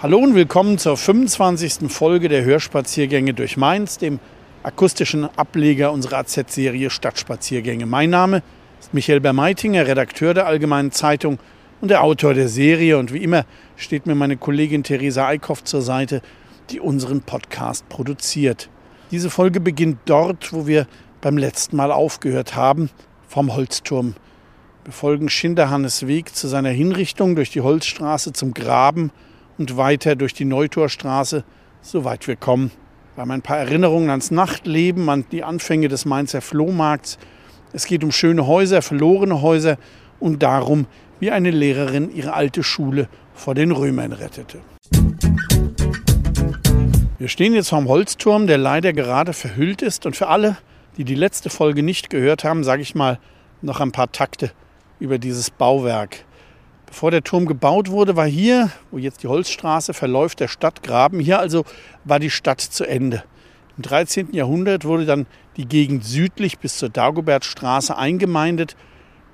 Hallo und willkommen zur 25. Folge der Hörspaziergänge durch Mainz, dem akustischen Ableger unserer AZ-Serie Stadtspaziergänge. Mein Name ist Michael Bermeitinger, Redakteur der Allgemeinen Zeitung und der Autor der Serie. Und wie immer steht mir meine Kollegin Theresa Eickhoff zur Seite, die unseren Podcast produziert. Diese Folge beginnt dort, wo wir beim letzten Mal aufgehört haben, vom Holzturm. Wir folgen Schinderhannes Weg zu seiner Hinrichtung durch die Holzstraße zum Graben und weiter durch die Neutorstraße, soweit wir kommen. Wir haben ein paar Erinnerungen ans Nachtleben, an die Anfänge des Mainzer Flohmarkts. Es geht um schöne Häuser, verlorene Häuser und darum, wie eine Lehrerin ihre alte Schule vor den Römern rettete. Wir stehen jetzt vorm Holzturm, der leider gerade verhüllt ist. Und für alle, die die letzte Folge nicht gehört haben, sage ich mal noch ein paar Takte über dieses Bauwerk. Bevor der Turm gebaut wurde, war hier, wo jetzt die Holzstraße verläuft, der Stadtgraben. Hier also war die Stadt zu Ende. Im 13. Jahrhundert wurde dann die Gegend südlich bis zur Dagobertstraße eingemeindet,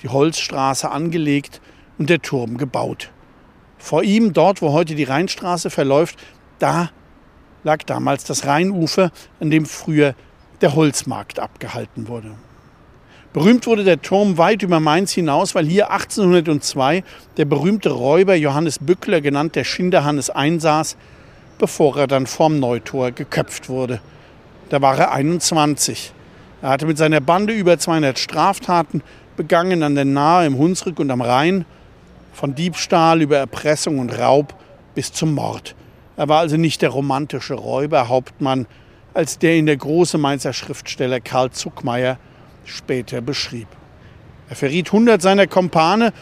die Holzstraße angelegt und der Turm gebaut. Vor ihm, dort wo heute die Rheinstraße verläuft, da lag damals das Rheinufer, an dem früher der Holzmarkt abgehalten wurde. Berühmt wurde der Turm weit über Mainz hinaus, weil hier 1802 der berühmte Räuber Johannes Bückler, genannt der Schinderhannes, einsaß, bevor er dann vorm Neutor geköpft wurde. Da war er 21. Er hatte mit seiner Bande über 200 Straftaten begangen an der Nahe, im Hunsrück und am Rhein, von Diebstahl über Erpressung und Raub bis zum Mord. Er war also nicht der romantische Räuberhauptmann, als der ihn der große Mainzer Schriftsteller Karl Zuckmeier später beschrieb. Er verriet hundert seiner Kompane,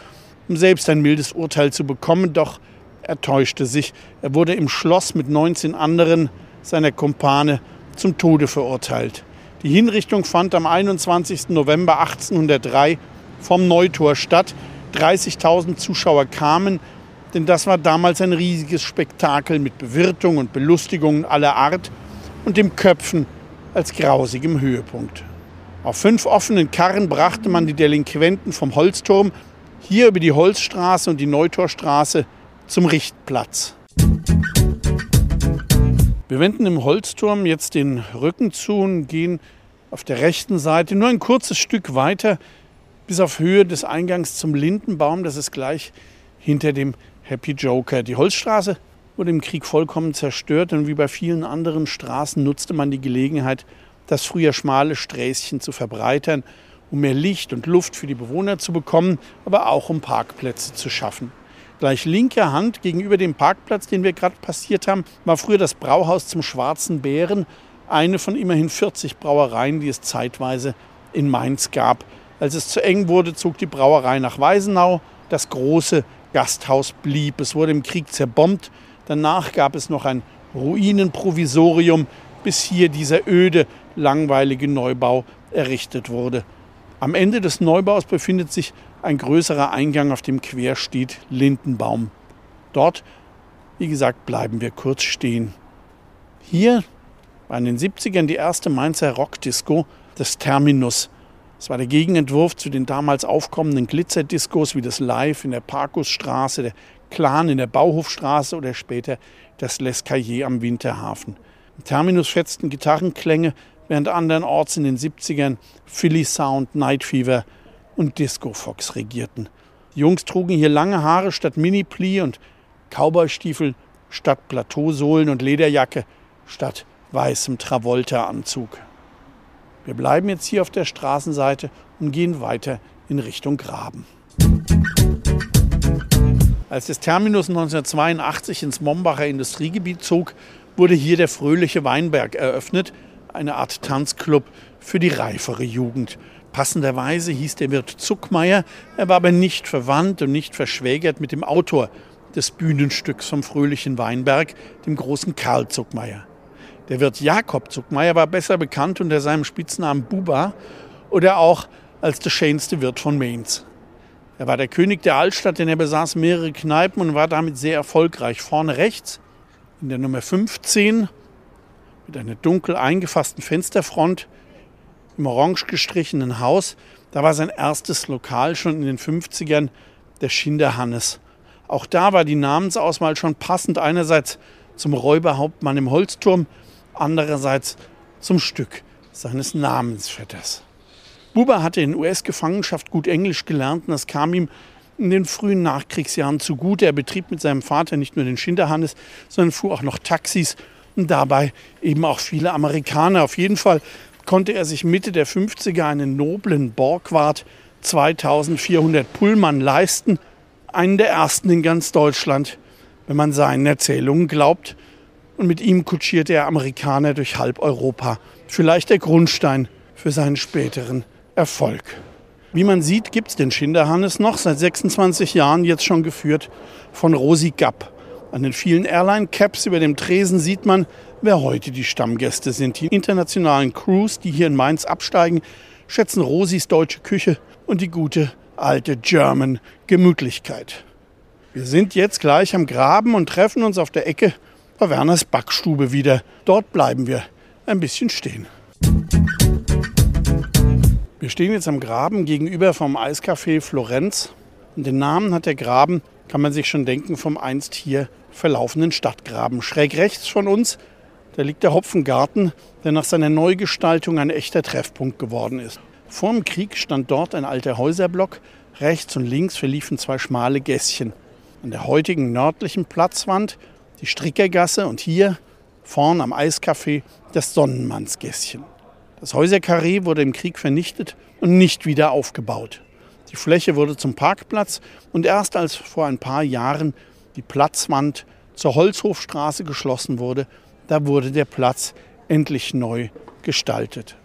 um selbst ein mildes Urteil zu bekommen, doch er täuschte sich. Er wurde im Schloss mit 19 anderen seiner Kumpane zum Tode verurteilt. Die Hinrichtung fand am 21. November 1803 vom Neutor statt. 30.000 Zuschauer kamen, denn das war damals ein riesiges Spektakel mit Bewirtung und Belustigungen aller Art und dem Köpfen als grausigem Höhepunkt. Auf fünf offenen Karren brachte man die Delinquenten vom Holzturm hier über die Holzstraße und die Neutorstraße zum Richtplatz. Wir wenden im Holzturm jetzt den Rücken zu und gehen auf der rechten Seite nur ein kurzes Stück weiter bis auf Höhe des Eingangs zum Lindenbaum. Das ist gleich hinter dem Happy Joker. Die Holzstraße wurde im Krieg vollkommen zerstört und wie bei vielen anderen Straßen nutzte man die Gelegenheit, das früher schmale Sträßchen zu verbreitern, um mehr Licht und Luft für die Bewohner zu bekommen, aber auch um Parkplätze zu schaffen. Gleich linker Hand gegenüber dem Parkplatz, den wir gerade passiert haben, war früher das Brauhaus zum Schwarzen Bären, eine von immerhin 40 Brauereien, die es zeitweise in Mainz gab. Als es zu eng wurde, zog die Brauerei nach Weisenau. Das große Gasthaus blieb. Es wurde im Krieg zerbombt. Danach gab es noch ein Ruinenprovisorium, bis hier dieser öde, langweilige Neubau errichtet wurde. Am Ende des Neubaus befindet sich ein größerer Eingang, auf dem quer steht Lindenbaum. Dort, wie gesagt, bleiben wir kurz stehen. Hier war in den 70ern die erste Mainzer Rockdisco des Terminus. Es war der Gegenentwurf zu den damals aufkommenden Glitzerdiscos wie das Live in der Parkusstraße, der Clan in der Bauhofstraße oder später das L'Escalier am Winterhafen. Terminus schätzten Gitarrenklänge während andernorts in den 70ern Philly Sound, Night Fever und Disco Fox regierten. Die Jungs trugen hier lange Haare statt Mini-Pli und Cowboystiefel statt Plateausohlen und Lederjacke statt weißem Travolta-Anzug. Wir bleiben jetzt hier auf der Straßenseite und gehen weiter in Richtung Graben. Als das Terminus 1982 ins Mombacher Industriegebiet zog, wurde hier der Fröhliche Weinberg eröffnet, eine Art Tanzclub für die reifere Jugend. Passenderweise hieß der Wirt Zuckmeier, er war aber nicht verwandt und nicht verschwägert mit dem Autor des Bühnenstücks vom fröhlichen Weinberg, dem großen Karl Zuckmeier. Der Wirt Jakob Zuckmeier war besser bekannt unter seinem Spitznamen Buba oder auch als der schönste Wirt von Mainz. Er war der König der Altstadt, denn er besaß mehrere Kneipen und war damit sehr erfolgreich. Vorne rechts in der Nummer 15 mit einer dunkel eingefassten Fensterfront im orange gestrichenen Haus. Da war sein erstes Lokal schon in den 50ern, der Schinderhannes. Auch da war die Namensauswahl schon passend. Einerseits zum Räuberhauptmann im Holzturm, andererseits zum Stück seines Namensvetters. Buber hatte in US-Gefangenschaft gut Englisch gelernt und das kam ihm in den frühen Nachkriegsjahren zugute. Er betrieb mit seinem Vater nicht nur den Schinderhannes, sondern fuhr auch noch Taxis und dabei eben auch viele Amerikaner. Auf jeden Fall konnte er sich Mitte der 50er einen noblen Borgward 2400 Pullmann leisten, einen der ersten in ganz Deutschland, wenn man seinen Erzählungen glaubt. Und mit ihm kutschierte er Amerikaner durch halb Europa. Vielleicht der Grundstein für seinen späteren Erfolg. Wie man sieht, gibt es den Schinderhannes noch, seit 26 Jahren jetzt schon geführt von Rosi Gapp. An den vielen Airline-Caps über dem Tresen sieht man, wer heute die Stammgäste sind. Die internationalen Crews, die hier in Mainz absteigen, schätzen Rosis deutsche Küche und die gute alte German Gemütlichkeit. Wir sind jetzt gleich am Graben und treffen uns auf der Ecke bei Werners Backstube wieder. Dort bleiben wir ein bisschen stehen. Wir stehen jetzt am Graben gegenüber vom Eiscafé Florenz. Und den Namen hat der Graben, kann man sich schon denken, vom einst hier verlaufenden Stadtgraben. Schräg rechts von uns, da liegt der Hopfengarten, der nach seiner Neugestaltung ein echter Treffpunkt geworden ist. Vor dem Krieg stand dort ein alter Häuserblock. Rechts und links verliefen zwei schmale Gässchen. An der heutigen nördlichen Platzwand die Strickergasse und hier vorn am Eiscafé das Sonnenmannsgässchen. Das Häuserkarree wurde im Krieg vernichtet und nicht wieder aufgebaut. Die Fläche wurde zum Parkplatz und erst als vor ein paar Jahren die Platzwand zur Holzhofstraße geschlossen wurde, da wurde der Platz endlich neu gestaltet.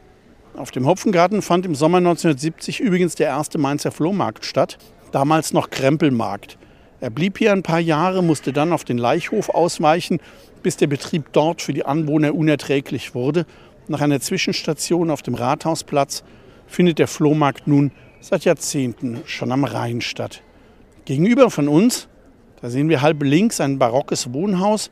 Auf dem Hopfengarten fand im Sommer 1970 übrigens der erste Mainzer Flohmarkt statt, damals noch Krempelmarkt. Er blieb hier ein paar Jahre, musste dann auf den Leichhof ausweichen, bis der Betrieb dort für die Anwohner unerträglich wurde nach einer Zwischenstation auf dem Rathausplatz findet der Flohmarkt nun seit Jahrzehnten schon am Rhein statt. Gegenüber von uns, da sehen wir halb links ein barockes Wohnhaus,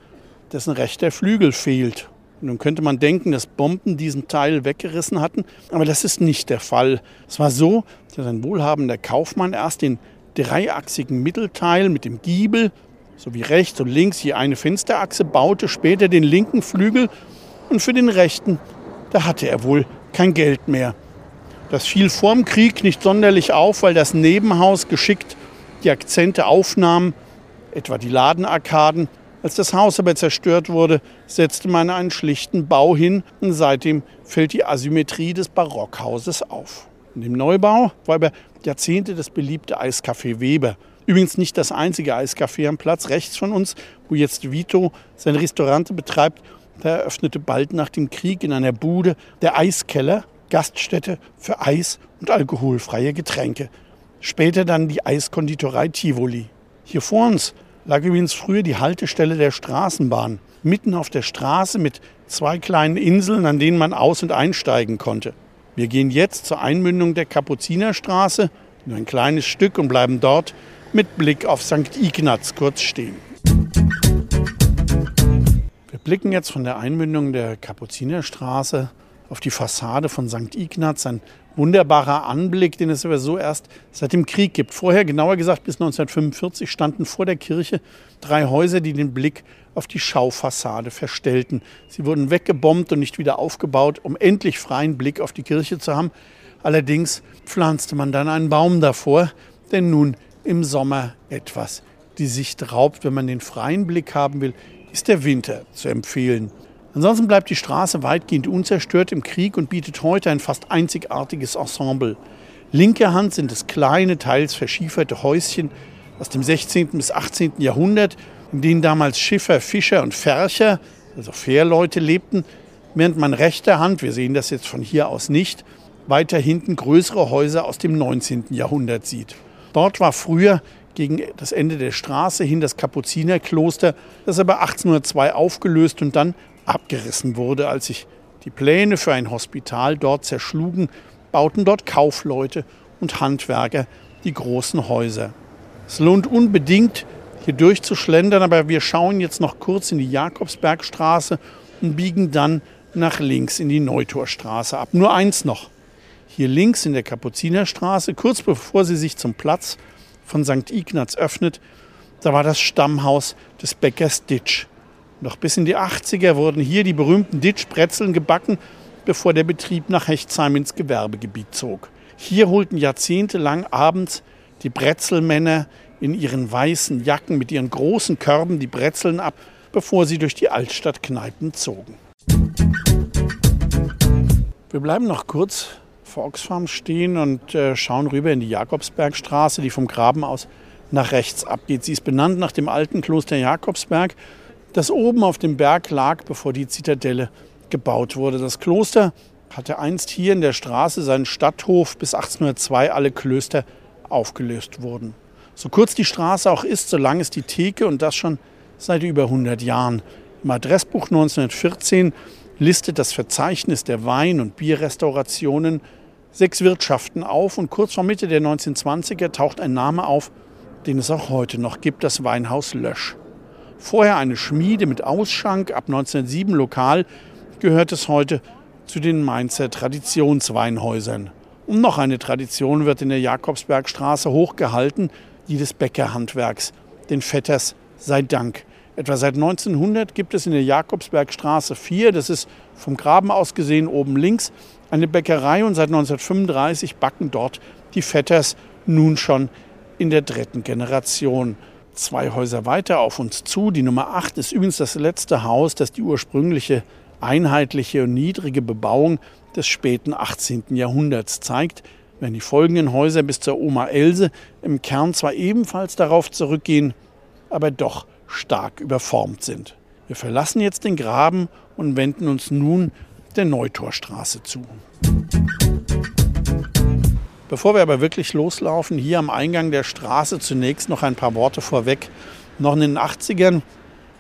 dessen rechter Flügel fehlt. nun könnte man denken, dass Bomben diesen Teil weggerissen hatten, aber das ist nicht der Fall. Es war so, dass ein wohlhabender Kaufmann erst den dreiachsigen Mittelteil mit dem Giebel sowie rechts und links je eine Fensterachse baute, später den linken Flügel und für den rechten da hatte er wohl kein Geld mehr. Das fiel vorm Krieg nicht sonderlich auf, weil das Nebenhaus geschickt die Akzente aufnahm, etwa die Ladenarkaden. Als das Haus aber zerstört wurde, setzte man einen schlichten Bau hin und seitdem fällt die Asymmetrie des Barockhauses auf. In dem Neubau war über Jahrzehnte das beliebte Eiscafé Weber. Übrigens nicht das einzige Eiscafé am Platz rechts von uns, wo jetzt Vito sein Restaurant betreibt da eröffnete bald nach dem Krieg in einer Bude der Eiskeller, Gaststätte für Eis und alkoholfreie Getränke. Später dann die Eiskonditorei Tivoli. Hier vor uns lag übrigens früher die Haltestelle der Straßenbahn. Mitten auf der Straße mit zwei kleinen Inseln, an denen man aus- und einsteigen konnte. Wir gehen jetzt zur Einmündung der Kapuzinerstraße, nur ein kleines Stück und bleiben dort mit Blick auf St. Ignaz kurz stehen blicken jetzt von der Einmündung der Kapuzinerstraße auf die Fassade von St. Ignaz. Ein wunderbarer Anblick, den es aber so erst seit dem Krieg gibt. Vorher, genauer gesagt bis 1945, standen vor der Kirche drei Häuser, die den Blick auf die Schaufassade verstellten. Sie wurden weggebombt und nicht wieder aufgebaut, um endlich freien Blick auf die Kirche zu haben. Allerdings pflanzte man dann einen Baum davor, denn nun im Sommer etwas die Sicht raubt, wenn man den freien Blick haben will ist der Winter zu empfehlen. Ansonsten bleibt die Straße weitgehend unzerstört im Krieg und bietet heute ein fast einzigartiges Ensemble. Linke Hand sind es kleine, teils verschieferte Häuschen aus dem 16. bis 18. Jahrhundert, in denen damals Schiffer, Fischer und Färcher, also Fährleute, lebten, während man rechter Hand, wir sehen das jetzt von hier aus nicht, weiter hinten größere Häuser aus dem 19. Jahrhundert sieht. Dort war früher gegen das Ende der Straße hin das Kapuzinerkloster, das aber 1802 aufgelöst und dann abgerissen wurde. Als sich die Pläne für ein Hospital dort zerschlugen, bauten dort Kaufleute und Handwerker die großen Häuser. Es lohnt unbedingt, hier durchzuschlendern, aber wir schauen jetzt noch kurz in die Jakobsbergstraße und biegen dann nach links in die Neutorstraße ab. Nur eins noch. Hier links in der Kapuzinerstraße, kurz bevor sie sich zum Platz von St. Ignaz öffnet, da war das Stammhaus des Bäckers Ditsch. Noch bis in die 80er wurden hier die berühmten Ditsch-Brezeln gebacken, bevor der Betrieb nach Hechtsheim ins Gewerbegebiet zog. Hier holten jahrzehntelang abends die Brezelmänner in ihren weißen Jacken mit ihren großen Körben die Brezeln ab, bevor sie durch die Altstadtkneipen zogen. Wir bleiben noch kurz vor Oxfam stehen und äh, schauen rüber in die Jakobsbergstraße, die vom Graben aus nach rechts abgeht. Sie ist benannt nach dem alten Kloster Jakobsberg, das oben auf dem Berg lag, bevor die Zitadelle gebaut wurde. Das Kloster hatte einst hier in der Straße seinen Stadthof, bis 1802 alle Klöster aufgelöst wurden. So kurz die Straße auch ist, so lang ist die Theke und das schon seit über 100 Jahren. Im Adressbuch 1914 listet das Verzeichnis der Wein- und Bierrestaurationen sechs Wirtschaften auf und kurz vor Mitte der 1920er taucht ein Name auf, den es auch heute noch gibt, das Weinhaus Lösch. Vorher eine Schmiede mit Ausschank, ab 1907 lokal, gehört es heute zu den Mainzer Traditionsweinhäusern. Und noch eine Tradition wird in der Jakobsbergstraße hochgehalten, die des Bäckerhandwerks, den Vetters sei Dank. Etwa seit 1900 gibt es in der Jakobsbergstraße 4, das ist vom Graben aus gesehen oben links, eine Bäckerei und seit 1935 backen dort die Vetters nun schon in der dritten Generation. Zwei Häuser weiter auf uns zu, die Nummer 8 ist übrigens das letzte Haus, das die ursprüngliche einheitliche und niedrige Bebauung des späten 18. Jahrhunderts zeigt, wenn die folgenden Häuser bis zur Oma Else im Kern zwar ebenfalls darauf zurückgehen, aber doch stark überformt sind. Wir verlassen jetzt den Graben und wenden uns nun der Neutorstraße zu. Bevor wir aber wirklich loslaufen, hier am Eingang der Straße zunächst noch ein paar Worte vorweg. Noch in den 80ern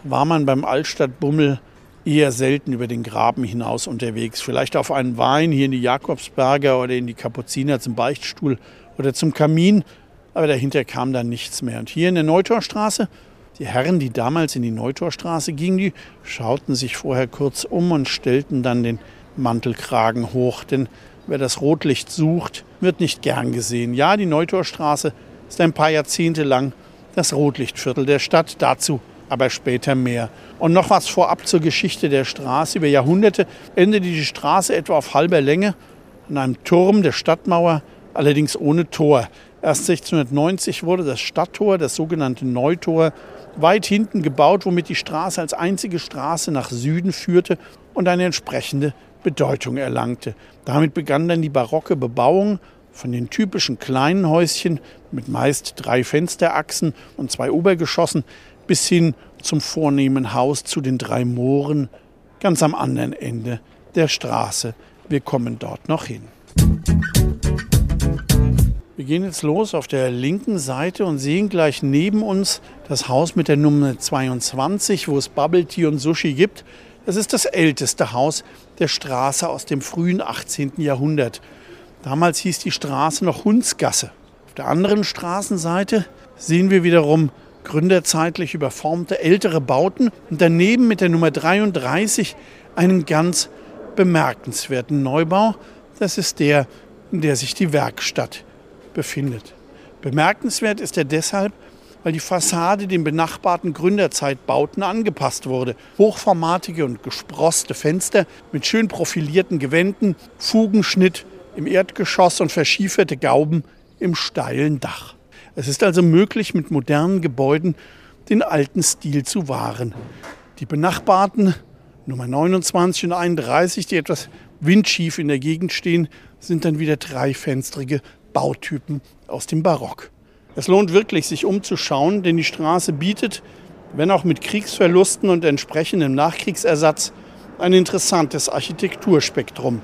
war man beim Altstadtbummel eher selten über den Graben hinaus unterwegs. Vielleicht auf einen Wein hier in die Jakobsberger oder in die Kapuziner zum Beichtstuhl oder zum Kamin. Aber dahinter kam dann nichts mehr. Und hier in der Neutorstraße, die Herren, die damals in die Neutorstraße gingen, die schauten sich vorher kurz um und stellten dann den Mantelkragen hoch. Denn wer das Rotlicht sucht, wird nicht gern gesehen. Ja, die Neutorstraße ist ein paar Jahrzehnte lang das Rotlichtviertel der Stadt. Dazu aber später mehr. Und noch was vorab zur Geschichte der Straße. Über Jahrhunderte endete die Straße etwa auf halber Länge an einem Turm der Stadtmauer, allerdings ohne Tor. Erst 1690 wurde das Stadttor, das sogenannte Neutor, weit hinten gebaut, womit die Straße als einzige Straße nach Süden führte und eine entsprechende Bedeutung erlangte. Damit begann dann die barocke Bebauung von den typischen kleinen Häuschen mit meist drei Fensterachsen und zwei Obergeschossen bis hin zum vornehmen Haus zu den drei Mooren ganz am anderen Ende der Straße. Wir kommen dort noch hin. Wir gehen jetzt los auf der linken Seite und sehen gleich neben uns das Haus mit der Nummer 22, wo es Bubble Tea und Sushi gibt. Es ist das älteste Haus der Straße aus dem frühen 18. Jahrhundert. Damals hieß die Straße noch Hundsgasse. Auf der anderen Straßenseite sehen wir wiederum gründerzeitlich überformte ältere Bauten und daneben mit der Nummer 33 einen ganz bemerkenswerten Neubau. Das ist der, in der sich die Werkstatt befindet. Bemerkenswert ist er deshalb, weil die Fassade den benachbarten Gründerzeitbauten angepasst wurde. Hochformatige und gesproste Fenster mit schön profilierten Gewänden, Fugenschnitt im Erdgeschoss und verschieferte Gauben im steilen Dach. Es ist also möglich, mit modernen Gebäuden den alten Stil zu wahren. Die benachbarten Nummer 29 und 31, die etwas windschief in der Gegend stehen, sind dann wieder dreifensterige Bautypen aus dem Barock. Es lohnt wirklich, sich umzuschauen, denn die Straße bietet, wenn auch mit Kriegsverlusten und entsprechendem Nachkriegsersatz, ein interessantes Architekturspektrum.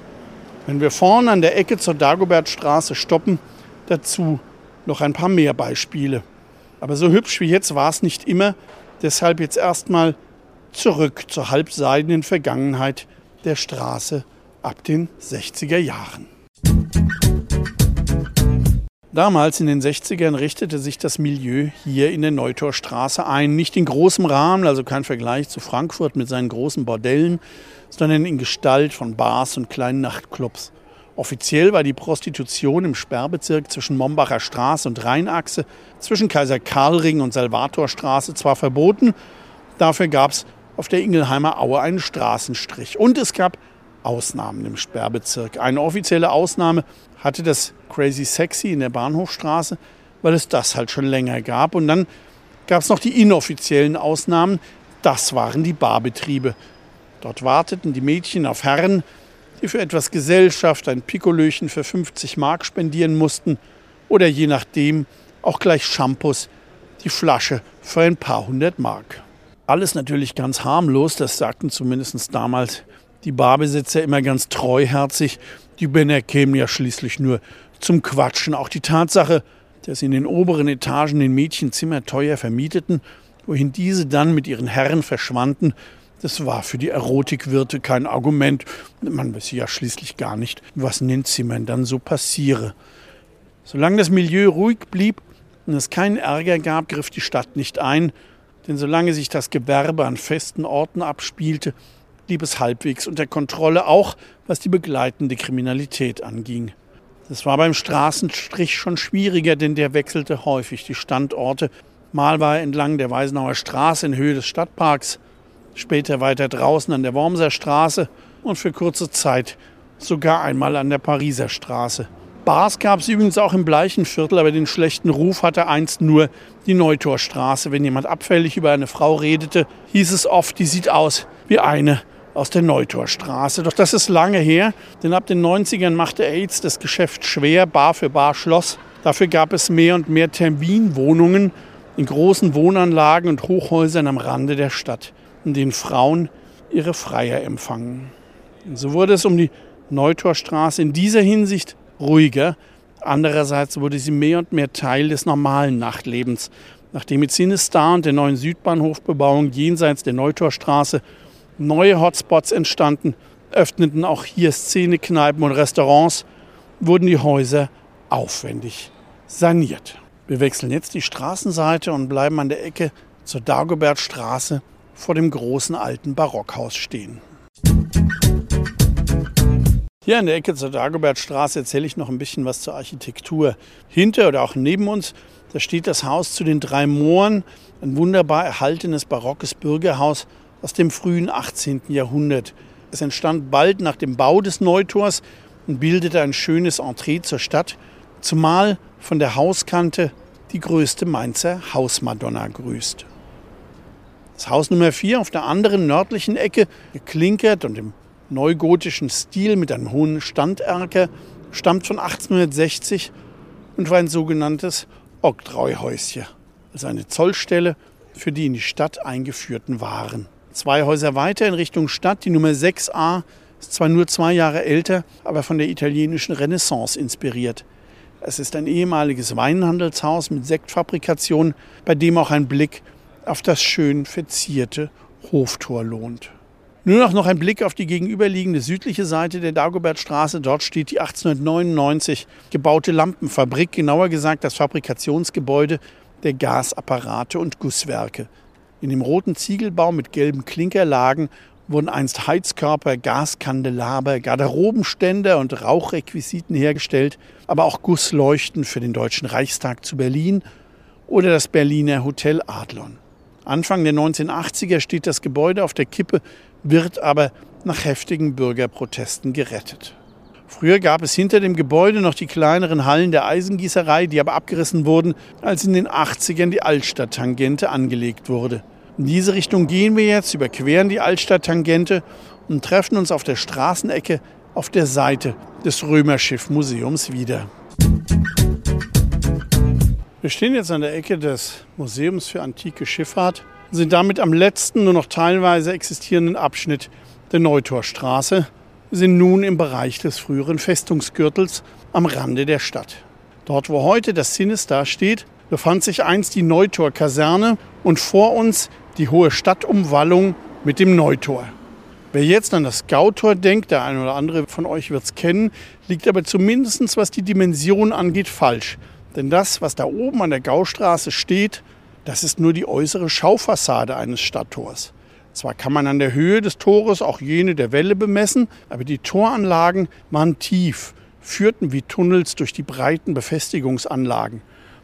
Wenn wir vorne an der Ecke zur Dagobertstraße stoppen, dazu noch ein paar mehr Beispiele. Aber so hübsch wie jetzt war es nicht immer. Deshalb jetzt erstmal zurück zur halbseidenen Vergangenheit der Straße ab den 60er Jahren. Damals in den 60ern richtete sich das Milieu hier in der Neutorstraße ein. Nicht in großem Rahmen, also kein Vergleich zu Frankfurt mit seinen großen Bordellen, sondern in Gestalt von Bars und kleinen Nachtclubs. Offiziell war die Prostitution im Sperrbezirk zwischen Mombacher Straße und Rheinachse, zwischen Kaiser Karlring und Salvatorstraße zwar verboten, dafür gab es auf der Ingelheimer Aue einen Straßenstrich. Und es gab Ausnahmen im Sperrbezirk. Eine offizielle Ausnahme hatte das Crazy Sexy in der Bahnhofstraße, weil es das halt schon länger gab. Und dann gab es noch die inoffiziellen Ausnahmen. Das waren die Barbetriebe. Dort warteten die Mädchen auf Herren, die für etwas Gesellschaft ein Pikolöchen für 50 Mark spendieren mussten oder je nachdem auch gleich Shampoos, die Flasche für ein paar hundert Mark. Alles natürlich ganz harmlos, das sagten zumindest damals die Barbesitzer immer ganz treuherzig. Die Männer kämen ja schließlich nur zum Quatschen. Auch die Tatsache, dass in den oberen Etagen den Mädchen Zimmer teuer vermieteten, wohin diese dann mit ihren Herren verschwanden, das war für die Erotikwirte kein Argument. Man wisse ja schließlich gar nicht, was in den Zimmern dann so passiere. Solange das Milieu ruhig blieb und es keinen Ärger gab, griff die Stadt nicht ein, denn solange sich das Gewerbe an festen Orten abspielte, blieb es halbwegs unter Kontrolle, auch was die begleitende Kriminalität anging. Das war beim Straßenstrich schon schwieriger, denn der wechselte häufig die Standorte. Mal war er entlang der Weisenauer Straße in Höhe des Stadtparks, später weiter draußen an der Wormser Straße und für kurze Zeit sogar einmal an der Pariser Straße. Bars gab es übrigens auch im Bleichenviertel, aber den schlechten Ruf hatte einst nur die Neutorstraße. Wenn jemand abfällig über eine Frau redete, hieß es oft, die sieht aus wie eine aus der Neutorstraße. Doch das ist lange her, denn ab den 90ern machte AIDS das Geschäft schwer, Bar für Bar schloss. Dafür gab es mehr und mehr Terminwohnungen in großen Wohnanlagen und Hochhäusern am Rande der Stadt, in denen Frauen ihre Freier empfangen. Und so wurde es um die Neutorstraße in dieser Hinsicht ruhiger. Andererseits wurde sie mehr und mehr Teil des normalen Nachtlebens. Nachdem mit Cinestar und der neuen Südbahnhofbebauung jenseits der Neutorstraße neue Hotspots entstanden, öffneten auch hier Szenekneipen und Restaurants, wurden die Häuser aufwendig saniert. Wir wechseln jetzt die Straßenseite und bleiben an der Ecke zur Dagobertstraße vor dem großen alten Barockhaus stehen. Hier an der Ecke zur Dagobertstraße erzähle ich noch ein bisschen was zur Architektur. Hinter oder auch neben uns, da steht das Haus zu den drei Mooren, ein wunderbar erhaltenes barockes Bürgerhaus aus dem frühen 18. Jahrhundert. Es entstand bald nach dem Bau des Neutors und bildete ein schönes Entree zur Stadt, zumal von der Hauskante die größte Mainzer Hausmadonna grüßt. Das Haus Nummer 4 auf der anderen nördlichen Ecke, geklinkert und im neugotischen Stil mit einem hohen Standerker, stammt von 1860 und war ein sogenanntes Oktreuhäuschen, also eine Zollstelle für die in die Stadt eingeführten Waren. Zwei Häuser weiter in Richtung Stadt, die Nummer 6a, ist zwar nur zwei Jahre älter, aber von der italienischen Renaissance inspiriert. Es ist ein ehemaliges Weinhandelshaus mit Sektfabrikation, bei dem auch ein Blick auf das schön verzierte Hoftor lohnt. Nur noch, noch ein Blick auf die gegenüberliegende südliche Seite der Dagobertstraße. Dort steht die 1899 gebaute Lampenfabrik, genauer gesagt das Fabrikationsgebäude der Gasapparate und Gusswerke. In dem roten Ziegelbau mit gelben Klinkerlagen wurden einst Heizkörper, Gaskandelaber, Garderobenständer und Rauchrequisiten hergestellt, aber auch Gussleuchten für den Deutschen Reichstag zu Berlin oder das Berliner Hotel Adlon. Anfang der 1980er steht das Gebäude auf der Kippe wird aber nach heftigen Bürgerprotesten gerettet. Früher gab es hinter dem Gebäude noch die kleineren Hallen der Eisengießerei, die aber abgerissen wurden, als in den 80ern die Altstadttangente angelegt wurde. In diese Richtung gehen wir jetzt, überqueren die Altstadttangente und treffen uns auf der Straßenecke auf der Seite des Römerschiffmuseums wieder. Wir stehen jetzt an der Ecke des Museums für antike Schifffahrt sind damit am letzten, nur noch teilweise existierenden Abschnitt der Neutorstraße, sind nun im Bereich des früheren Festungsgürtels am Rande der Stadt. Dort, wo heute das Sinistar steht, befand sich einst die Neutor-Kaserne und vor uns die hohe Stadtumwallung mit dem Neutor. Wer jetzt an das Gautor denkt, der eine oder andere von euch wird es kennen, liegt aber zumindest was die Dimension angeht falsch. Denn das, was da oben an der Gaustraße steht, das ist nur die äußere Schaufassade eines Stadttors. Zwar kann man an der Höhe des Tores auch jene der Welle bemessen, aber die Toranlagen waren tief, führten wie Tunnels durch die breiten Befestigungsanlagen.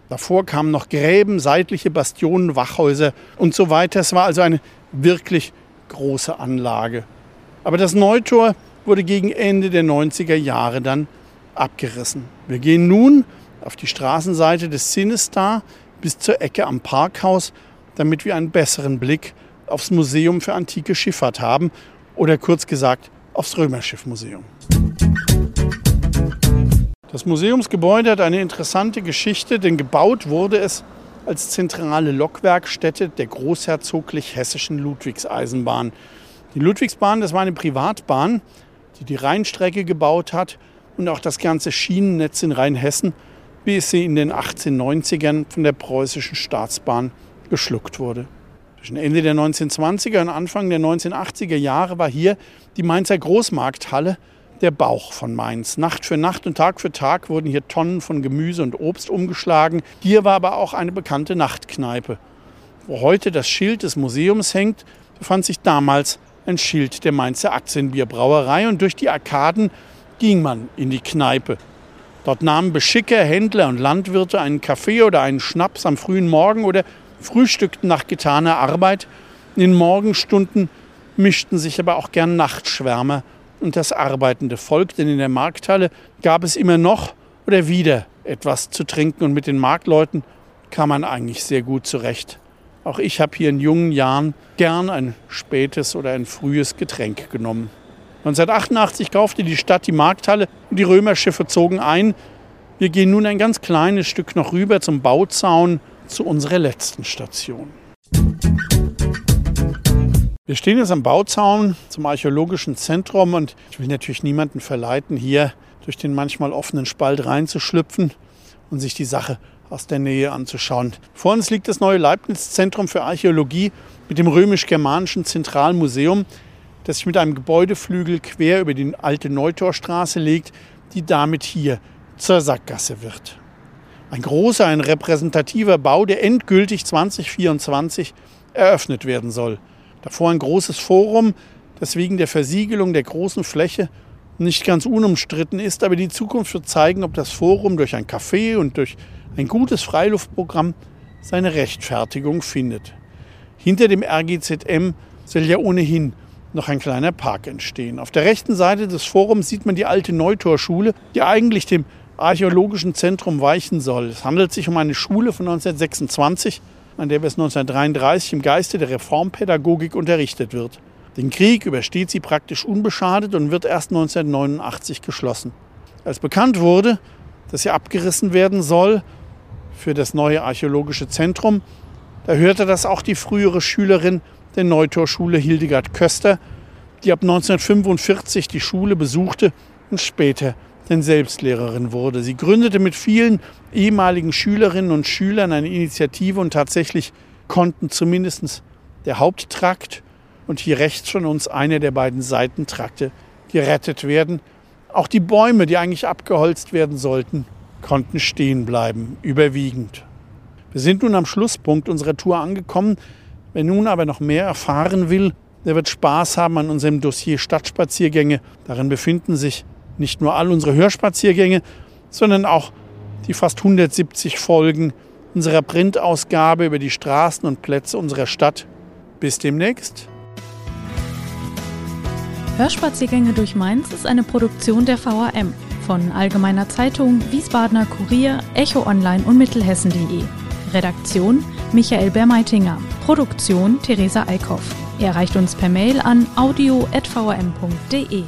Davor kamen noch Gräben, seitliche Bastionen, Wachhäuser und so weiter. Es war also eine wirklich große Anlage. Aber das Neutor wurde gegen Ende der 90er Jahre dann abgerissen. Wir gehen nun auf die Straßenseite des Sinistar bis zur Ecke am Parkhaus, damit wir einen besseren Blick aufs Museum für antike Schifffahrt haben oder kurz gesagt aufs Römerschiffmuseum. Das Museumsgebäude hat eine interessante Geschichte, denn gebaut wurde es als zentrale Lokwerkstätte der großherzoglich hessischen Ludwigseisenbahn. Die Ludwigsbahn, das war eine Privatbahn, die die Rheinstrecke gebaut hat und auch das ganze Schienennetz in Rheinhessen, wie es sie in den 1890ern von der preußischen Staatsbahn geschluckt wurde. Zwischen Ende der 1920er und Anfang der 1980er Jahre war hier die Mainzer Großmarkthalle der Bauch von Mainz. Nacht für Nacht und Tag für Tag wurden hier Tonnen von Gemüse und Obst umgeschlagen. Hier war aber auch eine bekannte Nachtkneipe. Wo heute das Schild des Museums hängt, befand sich damals ein Schild der Mainzer Aktienbierbrauerei und durch die Arkaden ging man in die Kneipe. Dort nahmen Beschicker, Händler und Landwirte einen Kaffee oder einen Schnaps am frühen Morgen oder frühstückten nach getaner Arbeit. In den Morgenstunden mischten sich aber auch gern Nachtschwärmer und das arbeitende Volk, denn in der Markthalle gab es immer noch oder wieder etwas zu trinken und mit den Marktleuten kam man eigentlich sehr gut zurecht. Auch ich habe hier in jungen Jahren gern ein spätes oder ein frühes Getränk genommen. 1988 kaufte die Stadt die Markthalle und die Römerschiffe zogen ein. Wir gehen nun ein ganz kleines Stück noch rüber zum Bauzaun zu unserer letzten Station. Wir stehen jetzt am Bauzaun zum archäologischen Zentrum und ich will natürlich niemanden verleiten, hier durch den manchmal offenen Spalt reinzuschlüpfen und sich die Sache aus der Nähe anzuschauen. Vor uns liegt das neue Leibniz-Zentrum für Archäologie mit dem römisch-germanischen Zentralmuseum, das sich mit einem Gebäudeflügel quer über die alte Neutorstraße legt, die damit hier zur Sackgasse wird. Ein großer, ein repräsentativer Bau, der endgültig 2024 eröffnet werden soll. Davor ein großes Forum, das wegen der Versiegelung der großen Fläche nicht ganz unumstritten ist, aber die Zukunft wird zeigen, ob das Forum durch ein Café und durch ein gutes Freiluftprogramm seine Rechtfertigung findet. Hinter dem RGZM soll ja ohnehin noch ein kleiner Park entstehen. Auf der rechten Seite des Forums sieht man die alte Neutorschule, die eigentlich dem archäologischen Zentrum weichen soll. Es handelt sich um eine Schule von 1926, an der bis 1933 im Geiste der Reformpädagogik unterrichtet wird. Den Krieg übersteht sie praktisch unbeschadet und wird erst 1989 geschlossen. Als bekannt wurde, dass sie abgerissen werden soll, für das neue archäologische Zentrum. Da hörte das auch die frühere Schülerin der Neutorschule Hildegard Köster, die ab 1945 die Schule besuchte und später denn Selbstlehrerin wurde. Sie gründete mit vielen ehemaligen Schülerinnen und Schülern eine Initiative und tatsächlich konnten zumindest der Haupttrakt und hier rechts von uns eine der beiden Seitentrakte gerettet werden. Auch die Bäume, die eigentlich abgeholzt werden sollten, konnten stehen bleiben, überwiegend. Wir sind nun am Schlusspunkt unserer Tour angekommen. Wer nun aber noch mehr erfahren will, der wird Spaß haben an unserem Dossier Stadtspaziergänge. Darin befinden sich nicht nur all unsere Hörspaziergänge, sondern auch die fast 170 Folgen unserer Printausgabe über die Straßen und Plätze unserer Stadt. Bis demnächst. Hörspaziergänge durch Mainz ist eine Produktion der VAM von Allgemeiner Zeitung, Wiesbadener Kurier, Echo Online und Mittelhessen.de. Redaktion Michael Bermeitinger. Produktion Theresa Eickhoff. Er erreicht uns per Mail an audio.vm.de.